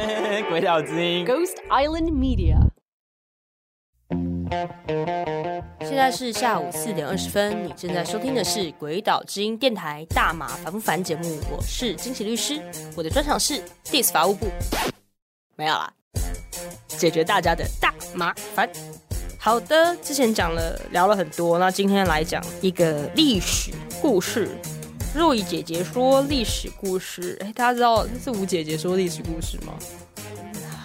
鬼岛之音。Ghost Island Media. 现在是下午四点二十分，你正在收听的是《鬼岛之音》电台《大马烦不烦》节目，我是金喜律师，我的专场是 Dis 法务部，没有啦，解决大家的大麻烦。好的，之前讲了聊了很多，那今天来讲一个历史故事。若雨姐姐说历史故事，哎，大家知道是吴姐姐说历史故事吗？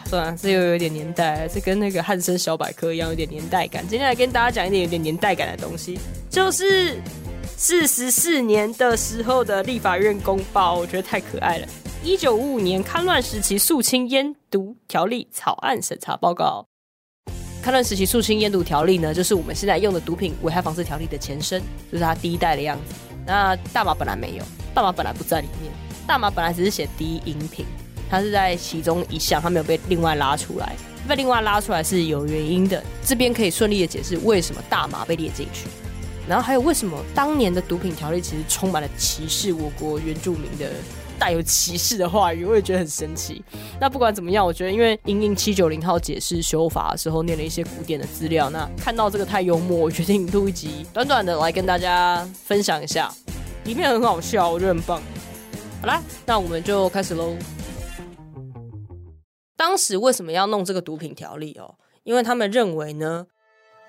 算了，这又有点年代，这跟那个汉森小百科一样，有点年代感。今天来跟大家讲一点有点年代感的东西，就是四十四年的时候的立法院公报，我觉得太可爱了。一九五五年戡乱时期肃清烟毒条例草案审查报告。戡乱时期肃清烟毒条例呢，就是我们现在用的毒品危害防治条例的前身，就是它第一代的样子。那大麻本来没有，大麻本来不在里面，大麻本来只是写第一饮品。它是在其中一项，它没有被另外拉出来。被另外拉出来是有原因的，这边可以顺利的解释为什么大麻被列进去，然后还有为什么当年的毒品条例其实充满了歧视我国原住民的带有歧视的话语，我也觉得很神奇。那不管怎么样，我觉得因为英英七九零号解释修法的时候念了一些古典的资料，那看到这个太幽默，我决定录一集短短的来跟大家分享一下，里面很好笑，我觉得很棒。好啦，那我们就开始喽。当时为什么要弄这个毒品条例哦？因为他们认为呢，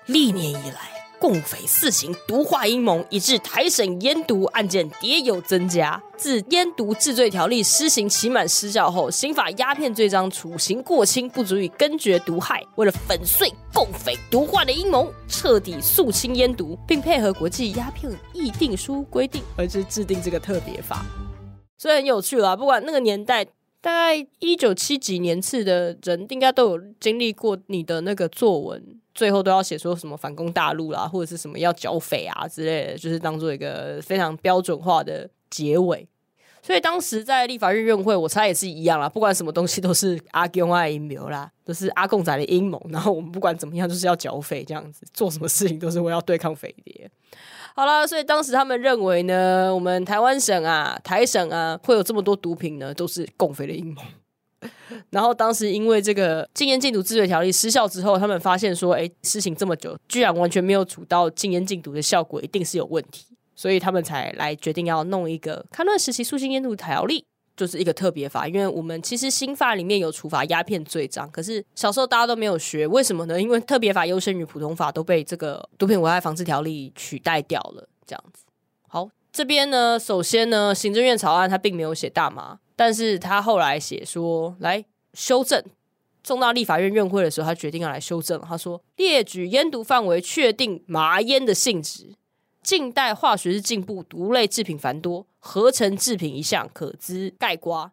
历年以来共匪四行毒化阴谋，以致台省烟毒案件迭有增加。自烟毒治罪条例施行期满失效后，刑法鸦片罪章处刑过轻，不足以根绝毒害。为了粉碎共匪毒化的阴谋，彻底肃清烟毒，并配合国际鸦片议定书规定，而是制定这个特别法。所以很有趣啦，不管那个年代。大概一九七几年次的人，应该都有经历过你的那个作文，最后都要写说什么反攻大陆啦，或者是什么要剿匪啊之类的，就是当做一个非常标准化的结尾。所以当时在立法院院会，我猜也是一样啦，不管什么东西都是阿公爱阴谋啦，都是阿共仔的阴谋。然后我们不管怎么样，就是要剿匪这样子，做什么事情都是为了对抗匪谍。好了，所以当时他们认为呢，我们台湾省啊、台省啊会有这么多毒品呢，都是共匪的阴谋。然后当时因为这个禁烟禁毒治罪条例失效之后，他们发现说，哎，施行这么久，居然完全没有处到禁烟禁毒的效果，一定是有问题，所以他们才来决定要弄一个戡乱时期肃清烟毒条例。就是一个特别法，因为我们其实新法里面有处罚鸦片罪章，可是小时候大家都没有学，为什么呢？因为特别法优先于普通法都被这个毒品危害防治条例取代掉了，这样子。这边呢，首先呢，行政院草案它并没有写大麻，但是他后来写说来修正，送到立法院院会的时候，他决定要来修正，他说列举烟毒范围，确定麻烟的性质。近代化学是进步，毒类制品繁多，合成制品一项可知盖瓜。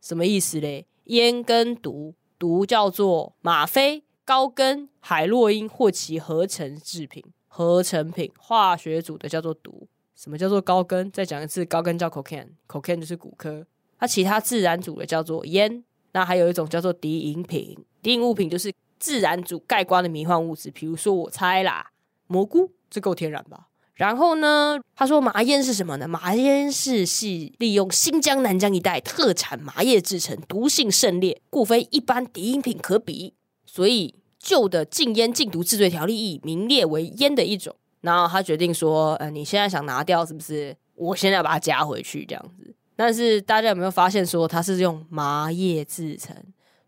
什么意思嘞？烟跟毒，毒叫做吗啡、高跟、海洛因或其合成制品，合成品化学组的叫做毒。什么叫做高根？再讲一次，高根叫 cocaine，cocaine 就是骨科。它其他自然组的叫做烟。那还有一种叫做敌饮品，敌饮物品就是自然组概括的迷幻物质，比如说我猜啦，蘑菇，这够天然吧？然后呢，他说麻烟是什么呢？麻烟是系利用新疆、南疆一带特产麻叶制成，毒性甚烈，故非一般敌饮品可比。所以旧的禁烟禁毒治罪条例已名列为烟的一种。然后他决定说，呃，你现在想拿掉是不是？我现在要把它加回去这样子。但是大家有没有发现说它是用麻叶制成？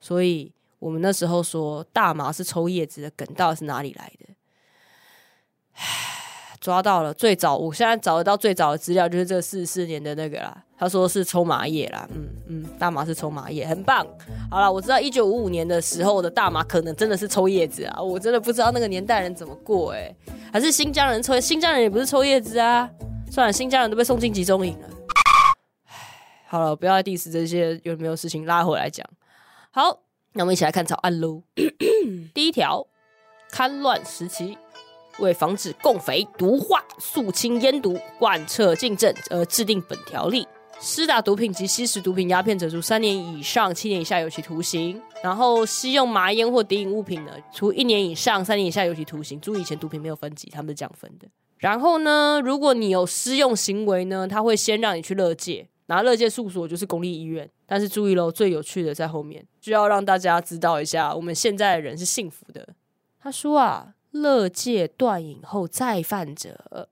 所以我们那时候说大麻是抽叶子的梗，到底是哪里来的？抓到了，最早我现在找得到最早的资料就是这四四年的那个啦。他说是抽麻叶啦，嗯嗯，大麻是抽麻叶，很棒。好了，我知道一九五五年的时候的大麻可能真的是抽叶子啊，我真的不知道那个年代人怎么过哎、还是新疆人抽，新疆人也不是抽叶子啊。算了，新疆人都被送进集中营了。好了，不要再 diss 这些有没有事情拉回来讲。好，那我们一起来看草案喽。第一条，戡乱时期。为防止共匪毒化、肃清烟毒、贯彻禁政而制定本条例。施打毒品及吸食毒品鸦片者，处三年以上七年以下有期徒刑。然后吸用麻烟或敌饮物品呢，处一年以上三年以下有期徒刑。注意，以前毒品没有分级，他们是这样分的。然后呢，如果你有施用行为呢，他会先让你去乐戒，拿乐界诉所就是公立医院。但是注意喽，最有趣的在后面，就要让大家知道一下，我们现在的人是幸福的。他说啊，乐戒断饮后再犯者，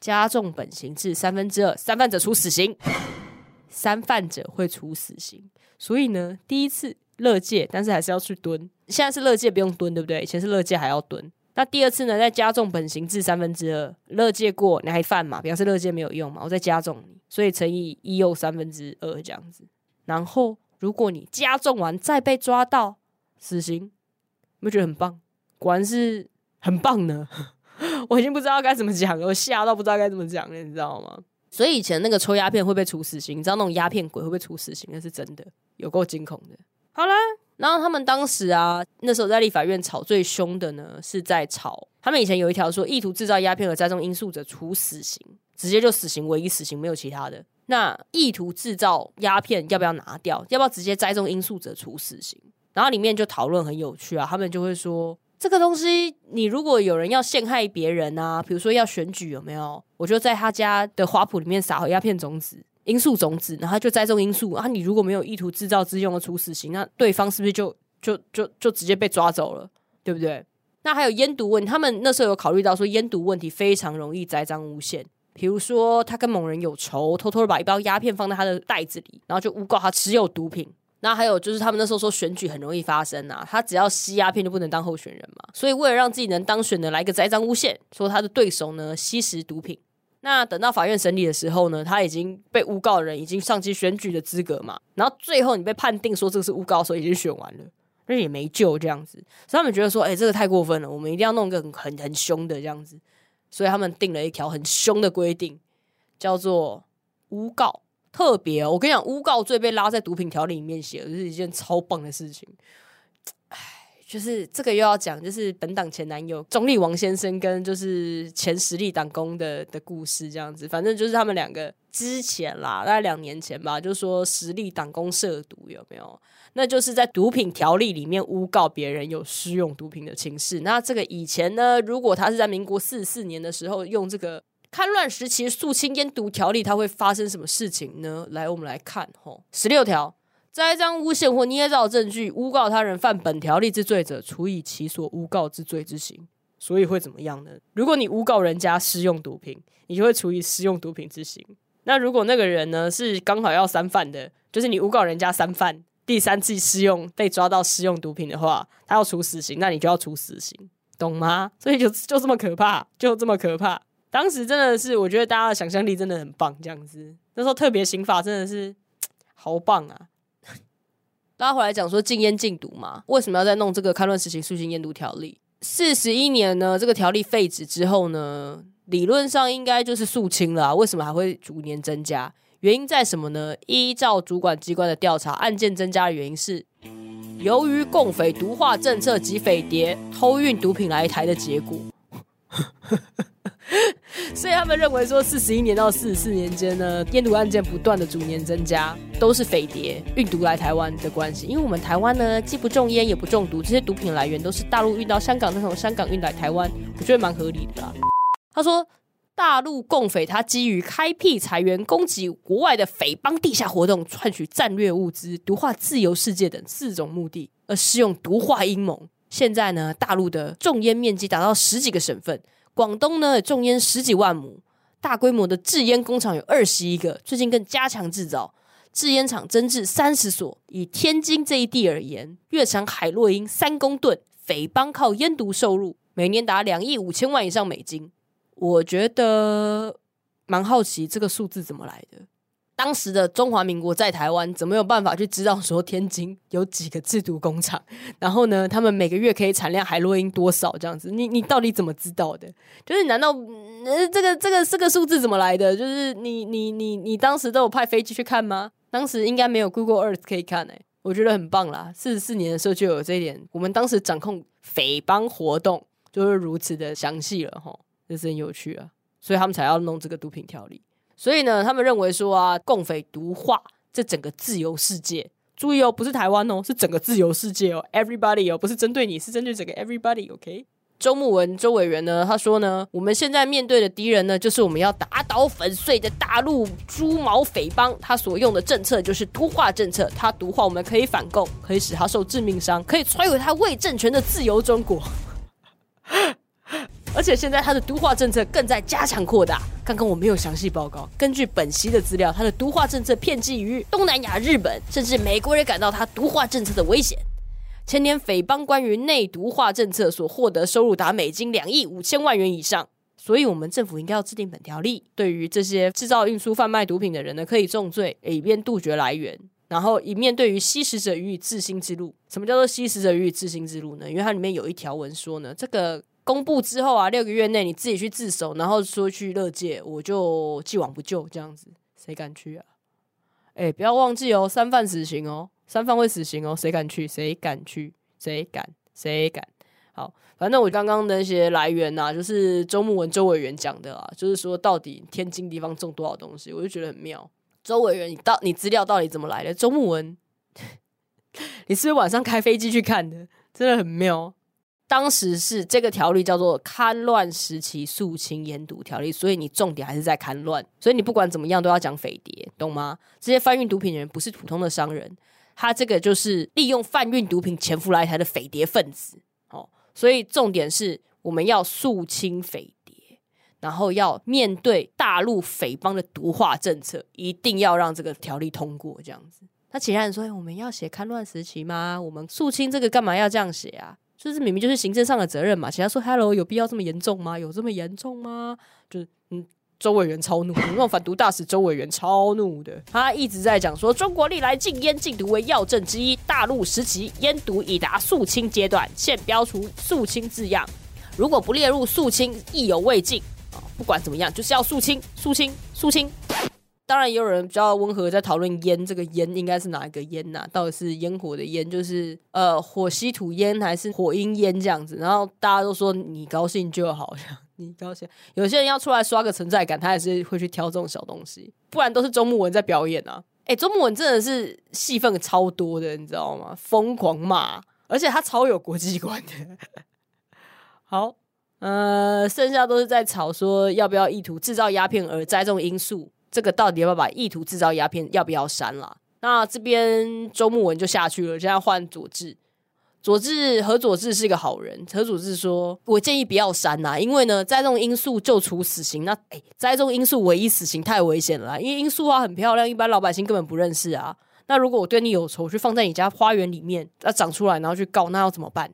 加重本刑至三分之二，三犯者处死刑，三犯者会处死刑。所以呢，第一次乐戒，但是还是要去蹲。现在是乐戒不用蹲，对不对？以前是乐戒还要蹲。那第二次呢，再加重本刑至三分之二，乐戒过你还犯嘛？表示乐戒没有用嘛？我再加重你，所以乘以一又三分之二这样子。然后如果你加重完再被抓到死刑，有没有觉得很棒？果然是很棒呢。我已经不知道该怎么讲了，我吓到不知道该怎么讲了，你知道吗？所以以前那个抽鸦片会被处死刑，你知道那种鸦片鬼会被处死刑，那是真的，有够惊恐的。好啦，然后他们当时啊，那时候在立法院吵最凶的呢，是在吵他们以前有一条说，意图制造鸦片和栽种因素者处死刑，直接就死刑，唯一死刑，没有其他的。那意图制造鸦片要不要拿掉？要不要直接栽种因素者处死刑？然后里面就讨论很有趣啊，他们就会说。这个东西，你如果有人要陷害别人啊，比如说要选举，有没有？我就在他家的花圃里面撒鸦片种子、罂粟种子，然后就栽种罂粟啊。你如果没有意图制造自用的处死刑，那对方是不是就就就就直接被抓走了？对不对？那还有烟毒问题，他们那时候有考虑到说烟毒问题非常容易栽赃诬陷，比如说他跟某人有仇，偷偷的把一包鸦片放在他的袋子里，然后就诬告他持有毒品。那还有就是，他们那时候说选举很容易发生啊，他只要吸鸦片就不能当候选人嘛。所以为了让自己能当选的，来个栽赃诬陷，说他的对手呢吸食毒品。那等到法院审理的时候呢，他已经被诬告人已经上机选举的资格嘛。然后最后你被判定说这个是诬告，所以已经选完了，那也没救这样子。所以他们觉得说，哎，这个太过分了，我们一定要弄个很很很凶的这样子。所以他们定了一条很凶的规定，叫做诬告。特别，我跟你讲，诬告罪被拉在毒品条例里面写，就是一件超棒的事情。唉，就是这个又要讲，就是本党前男友中立王先生跟就是前实力党工的的故事，这样子。反正就是他们两个之前啦，大概两年前吧，就说实力党工涉毒有没有？那就是在毒品条例里面诬告别人有施用毒品的情事。那这个以前呢，如果他是在民国四四年的时候用这个。戡乱时期肃清烟毒条例，它会发生什么事情呢？来，我们来看吼，十六条，栽赃诬陷或捏造证据诬告他人犯本条例之罪者，处以其所诬告之罪之刑。所以会怎么样呢？如果你诬告人家施用毒品，你就会处以施用毒品之刑。那如果那个人呢是刚好要三犯的，就是你诬告人家三犯，第三次施用被抓到施用毒品的话，他要处死刑，那你就要处死刑，懂吗？所以就就这么可怕，就这么可怕。当时真的是，我觉得大家的想象力真的很棒，这样子。那时候特别刑法真的是 好棒啊！拉回来讲说禁烟禁毒嘛，为什么要再弄这个开乱实行肃清烟毒条例？四十一年呢，这个条例废止之后呢，理论上应该就是肃清了，为什么还会逐年增加？原因在什么呢？依照主管机关的调查，案件增加的原因是由于共匪毒化政策及匪谍偷运毒品来台的结果。所以他们认为说，四十一年到四十四年间呢，烟毒案件不断的逐年增加，都是匪谍运毒来台湾的关系。因为我们台湾呢，既不种烟也不中毒，这些毒品来源都是大陆运到香港，再从香港运来台湾，我觉得蛮合理的啦。他说，大陆共匪他基于开辟财源、攻击国外的匪帮地下活动、赚取战略物资、毒化自由世界等四种目的，而使用毒化阴谋。现在呢，大陆的种烟面积达到十几个省份。广东呢，种烟十几万亩，大规模的制烟工厂有二十一个，最近更加强制造，制烟厂增至三十所。以天津这一地而言，月产海洛因三公吨，匪帮靠烟毒收入每年达两亿五千万以上美金。我觉得蛮好奇这个数字怎么来的。当时的中华民国在台湾，怎么有办法去知道说天津有几个制毒工厂？然后呢，他们每个月可以产量海洛因多少？这样子，你你到底怎么知道的？就是难道呃这个这个这个数字怎么来的？就是你你你你当时都有派飞机去看吗？当时应该没有 Google Earth 可以看诶，我觉得很棒啦。四十四年的时候就有这一点，我们当时掌控匪帮活动就是如此的详细了哈，这是很有趣啊，所以他们才要弄这个毒品条例。所以呢，他们认为说啊，共匪毒化这整个自由世界，注意哦，不是台湾哦，是整个自由世界哦，everybody 哦，不是针对你，是针对整个 everybody，OK？周慕文周委员呢，他说呢，我们现在面对的敌人呢，就是我们要打倒粉碎的大陆猪毛匪帮。他所用的政策就是毒化政策，他毒化我们可以反共，可以使他受致命伤，可以摧毁他未政权的自由中国。而且现在他的毒化政策更在加强扩大。刚刚我没有详细报告，根据本席的资料，他的毒化政策遍及于东南亚、日本，甚至美国人感到他毒化政策的危险。前年匪帮关于内毒化政策所获得收入达美金两亿五千万元以上，所以我们政府应该要制定本条例，对于这些制造、运输、贩卖毒品的人呢，可以重罪，以便杜绝来源。然后一面对于吸食者予以自新之路。什么叫做吸食者予以自新之路呢？因为它里面有一条文说呢，这个。公布之后啊，六个月内你自己去自首，然后说去乐界，我就既往不咎这样子，谁敢去啊？哎，不要忘记哦，三犯死刑哦，三犯会死刑哦，谁敢去？谁敢去？谁敢？谁敢？好，反正我刚刚那些来源呐，就是周木文周委员讲的啊，就是说到底天津地方种多少东西，我就觉得很妙。周委员，你到你资料到底怎么来的？周木文，你是不是晚上开飞机去看的？真的很妙。当时是这个条例叫做勘乱时期肃清烟毒条例，所以你重点还是在勘乱，所以你不管怎么样都要讲匪谍，懂吗？这些贩运毒品的人不是普通的商人，他这个就是利用贩运毒品潜伏来台的匪谍分子。哦，所以重点是我们要肃清匪谍，然后要面对大陆匪帮的毒化政策，一定要让这个条例通过。这样子，那其他人说：“我们要写勘乱时期吗？我们肃清这个干嘛要这样写啊？”就是明明就是行政上的责任嘛，其他说 “hello” 有必要这么严重吗？有这么严重吗？就是嗯，周委员超怒，那种反毒大使周委员超怒的，他一直在讲说中国历来禁烟禁毒为要政之一，大陆时期烟毒已达肃清阶段，现标出肃清字样，如果不列入肃清，意犹未尽啊！不管怎么样，就是要肃清，肃清，肃清。当然，也有人比较温和，在讨论烟这个烟应该是哪一个烟呐？到底是烟火的烟，就是呃火稀土烟，还是火鹰烟这样子？然后大家都说你高兴就好，你高兴。有些人要出来刷个存在感，他也是会去挑这种小东西，不然都是周木文在表演啊！哎，周木文真的是戏份超多的，你知道吗？疯狂骂，而且他超有国际观的。好，呃，剩下都是在吵说要不要意图制造鸦片而栽种罂粟。这个到底要不要把意图制造鸦片要不要删了？那这边周木文就下去了，现在换佐治。佐治何佐治是一个好人。何佐治说：“我建议不要删呐，因为呢，栽种罂粟就处死刑。那哎，栽种罂粟唯一死刑太危险了，因为罂粟花很漂亮，一般老百姓根本不认识啊。那如果我对你有仇，去放在你家花园里面，那长出来然后去告，那要怎么办？”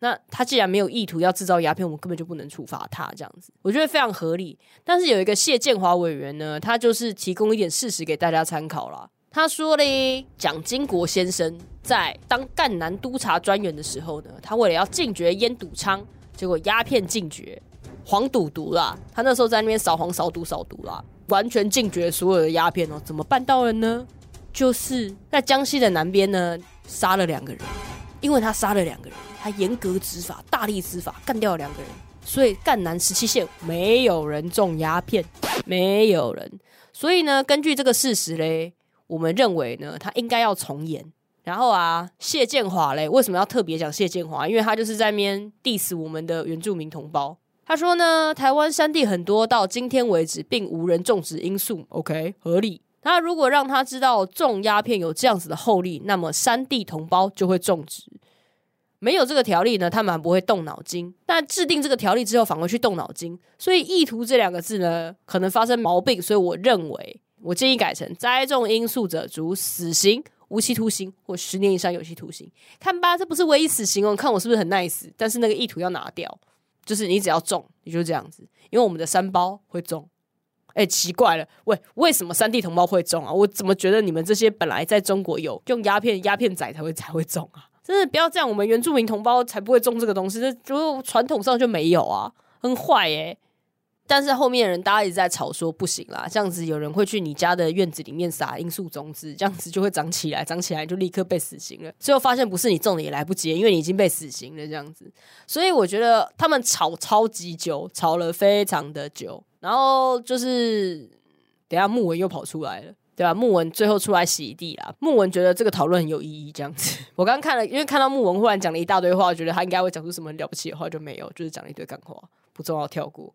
那他既然没有意图要制造鸦片，我们根本就不能处罚他，这样子我觉得非常合理。但是有一个谢建华委员呢，他就是提供一点事实给大家参考啦。他说嘞，蒋经国先生在当赣南督察专员的时候呢，他为了要禁绝烟赌娼，结果鸦片禁绝，黄赌毒啦。他那时候在那边扫黄扫毒扫毒啦，完全禁绝所有的鸦片哦。怎么办到了呢？就是在江西的南边呢，杀了两个人，因为他杀了两个人。他严格执法，大力执法，干掉了两个人，所以赣南十七县没有人种鸦片，没有人。所以呢，根据这个事实嘞，我们认为呢，他应该要从严。然后啊，谢建华嘞，为什么要特别讲谢建华？因为他就是在面 diss 我们的原住民同胞。他说呢，台湾山地很多，到今天为止并无人种植罂粟。OK，合理。他如果让他知道种鸦片有这样子的后力，那么山地同胞就会种植。没有这个条例呢，他们不会动脑筋。但制定这个条例之后，反而去动脑筋，所以“意图”这两个字呢，可能发生毛病。所以我认为，我建议改成“栽种罂粟者，处死刑、无期徒刑或十年以上有期徒刑”。看吧，这不是唯一死刑哦。看我是不是很 nice？但是那个意图要拿掉，就是你只要种，你就这样子。因为我们的三包会种。哎，奇怪了，喂，为什么三地同胞会种啊？我怎么觉得你们这些本来在中国有用鸦片、鸦片仔才会才会种啊？真的不要这样，我们原住民同胞才不会种这个东西，这就传统上就没有啊，很坏耶。但是后面人大家一直在吵说不行啦，这样子有人会去你家的院子里面撒罂粟种子，这样子就会长起来，长起来就立刻被死刑了。最后发现不是你种的也来不及，因为你已经被死刑了，这样子。所以我觉得他们吵超级久，吵了非常的久，然后就是等下木文又跑出来了。对吧？木文最后出来洗地啦。木文觉得这个讨论很有意义，这样子。我刚看了，因为看到木文忽然讲了一大堆话，觉得他应该会讲出什么了不起的话，就没有，就是讲了一堆干话，不重要，跳过。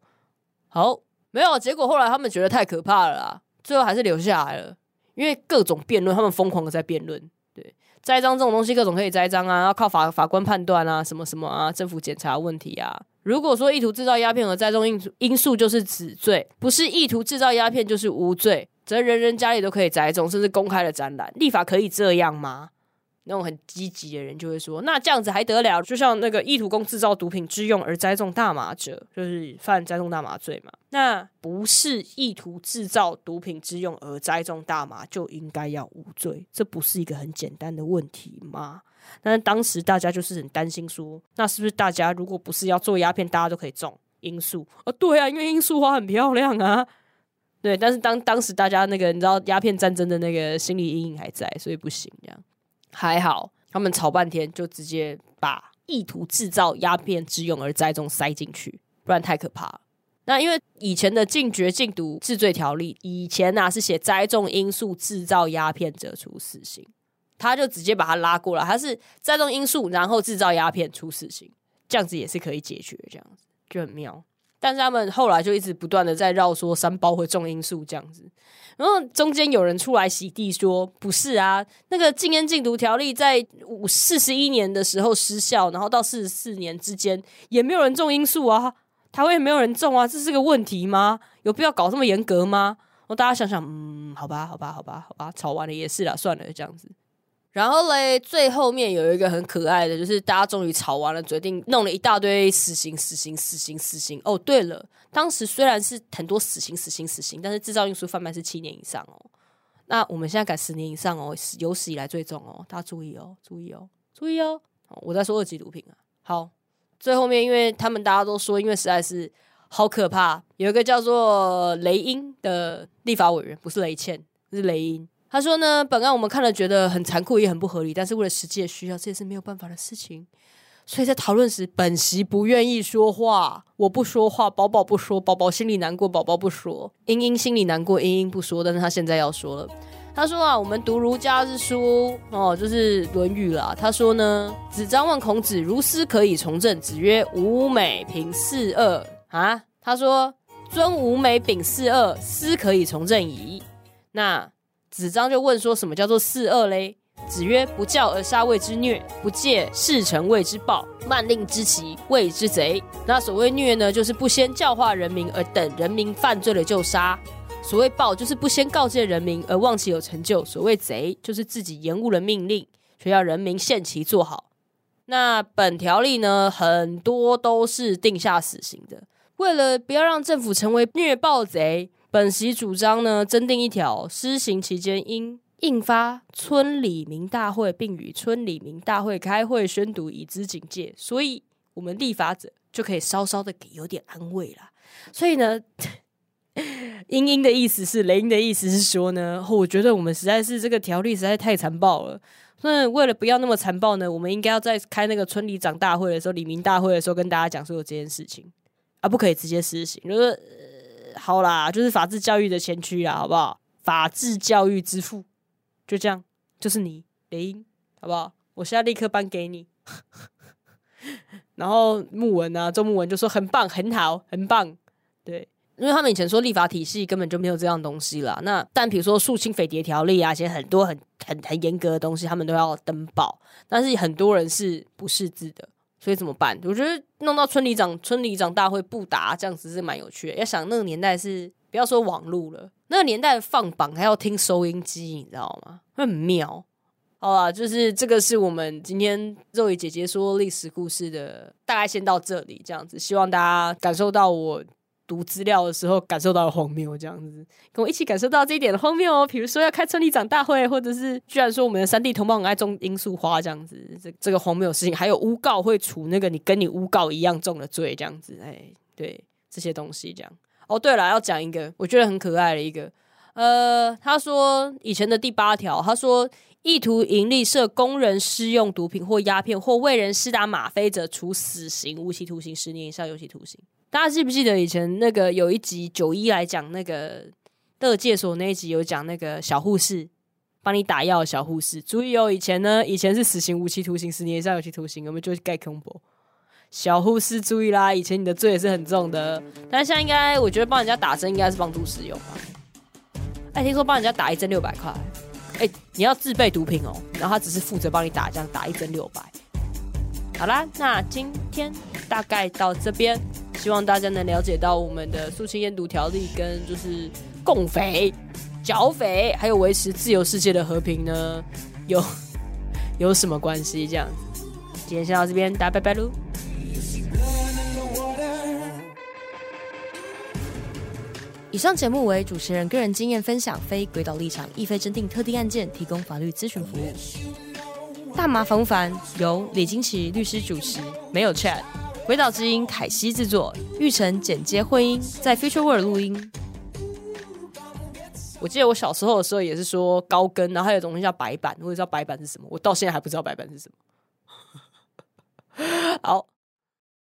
好，没有结果。后来他们觉得太可怕了啦，最后还是留下来了。因为各种辩论，他们疯狂的在辩论。对，栽赃这种东西，各种可以栽赃啊，要靠法法官判断啊，什么什么啊，政府检查问题啊。如果说意图制造鸦片和栽赃因因素就是死罪，不是意图制造鸦片就是无罪。则人人家里都可以栽种，甚至公开的展览，立法可以这样吗？那种很积极的人就会说：“那这样子还得了？就像那个意图供制造毒品之用而栽种大麻者，就是犯栽种大麻罪嘛？那不是意图制造毒品之用而栽种大麻就应该要无罪？这不是一个很简单的问题吗？但是当时大家就是很担心说，那是不是大家如果不是要做鸦片，大家都可以种罂粟？哦，对啊，因为罂粟花很漂亮啊。”对，但是当当时大家那个你知道鸦片战争的那个心理阴影还在，所以不行这样。还好他们吵半天，就直接把意图制造鸦片之用而栽种塞进去，不然太可怕了。那因为以前的禁绝禁毒治罪条例，以前呐是写栽种罂粟制造鸦片者处死刑，他就直接把他拉过来，他是栽种罂粟然后制造鸦片处死刑，这样子也是可以解决，这样子就很妙。但是他们后来就一直不断的在绕说三包会重因素这样子，然后中间有人出来洗地说不是啊，那个禁烟禁毒条例在五四十一年的时候失效，然后到四十四年之间也没有人种罂粟啊，台湾也没有人种啊，这是个问题吗？有必要搞这么严格吗？我大家想想，嗯，好吧，好吧，好吧，好吧，吵完了也是了，算了，这样子。然后嘞，最后面有一个很可爱的，就是大家终于吵完了，决定弄了一大堆死刑、死刑、死刑、死刑。哦，对了，当时虽然是很多死刑、死刑、死刑，但是制造、运输、贩卖是七年以上哦。那我们现在改十年以上哦，有史以来最重哦，大家注意哦，注意哦，注意哦。我在说二级毒品啊。好，最后面因为他们大家都说，因为实在是好可怕，有一个叫做雷英的立法委员，不是雷倩，是雷英。他说呢，本案我们看了觉得很残酷也很不合理，但是为了实际的需要，这也是没有办法的事情。所以在讨论时，本席不愿意说话，我不说话，宝宝不说，宝宝心里难过，宝宝不说，英英心里难过，英英不说，但是他现在要说了。他说啊，我们读儒家之书哦，就是《论语》啦。他说呢，子张问孔子：“如斯可以从政？”子曰：“吾美平四恶啊。”他说：“尊吾美秉四恶，斯可以从政矣。”那。子张就问说：“什么叫做四恶嘞？”子曰：“不教而杀谓之虐，不戒事成谓之暴，慢令之奇谓之贼。”那所谓虐呢，就是不先教化人民而等人民犯罪了就杀；所谓暴，就是不先告诫人民而望其有成就；所谓贼，就是自己延误了命令，却要人民限期做好。那本条例呢，很多都是定下死刑的，为了不要让政府成为虐暴贼。本席主张呢，增订一条，施行期间应印发村里民大会，并与村里民大会开会宣读，以资警戒。所以，我们立法者就可以稍稍的给有点安慰啦。所以呢，英英的意思是，雷英的意思是说呢，我觉得我们实在是这个条例实在太残暴了。那为了不要那么残暴呢，我们应该要在开那个村里长大会的时候，里民大会的时候，跟大家讲说有这件事情啊，不可以直接施行，就是。好啦，就是法治教育的前驱啊，好不好？法治教育之父，就这样，就是你雷英，好不好？我现在立刻颁给你。然后木文啊，周木文就说很棒，很好，很棒。对，因为他们以前说立法体系根本就没有这样东西啦。那但比如说肃清匪谍条例啊，一些很多很很很严格的东西，他们都要登报，但是很多人是不识字的。所以怎么办？我觉得弄到村里长村里长大会不答这样子是蛮有趣的。要想那个年代是不要说网络了，那个年代放榜还要听收音机，你知道吗？很妙。好啦，就是这个是我们今天肉姨姐姐说历史故事的大概先到这里，这样子，希望大家感受到我。读资料的时候感受到了荒谬，这样子跟我一起感受到这一点的荒谬哦。比如说要开村里长大会，或者是居然说我们的三地同胞很爱种罂粟花这样子，这这个荒谬的事情，还有诬告会处那个你跟你诬告一样重的罪这样子，哎，对这些东西这样。哦，对了，要讲一个我觉得很可爱的一个，呃，他说以前的第八条，他说意图盈利设工人施用毒品或鸦片或为人施打吗啡者，处死刑、无期徒刑十年以上有期徒刑。大家记不记得以前那个有一集九一来讲那个乐界所那一集有讲那个小护士帮你打药小护士，注意哦，以前呢，以前是死刑无期徒刑，十年以上有期徒刑，我们就盖恐怖。小护士注意啦，以前你的罪也是很重的，但是现在应该，我觉得帮人家打针应该是帮助使用吧。哎，听说帮人家打一针六百块，哎，你要自备毒品哦，然后他只是负责帮你打，这样打一针六百。好啦，那今天大概到这边，希望大家能了解到我们的肃清烟毒条例跟就是共匪、剿匪，还有维持自由世界的和平呢，有 有什么关系？这样，今天先到这边，大家拜拜喽。以上节目为主持人个人经验分享，非轨道立场，亦非侦定特定案件提供法律咨询服务。大麻烦不烦？由李金奇律师主持，没有 Chat。鬼岛之音凯西制作，玉成剪接混音，在 Future World 录音。我记得我小时候的时候也是说高跟，然后还有种东西叫白板，我也知道白板是什么，我到现在还不知道白板是什么。好。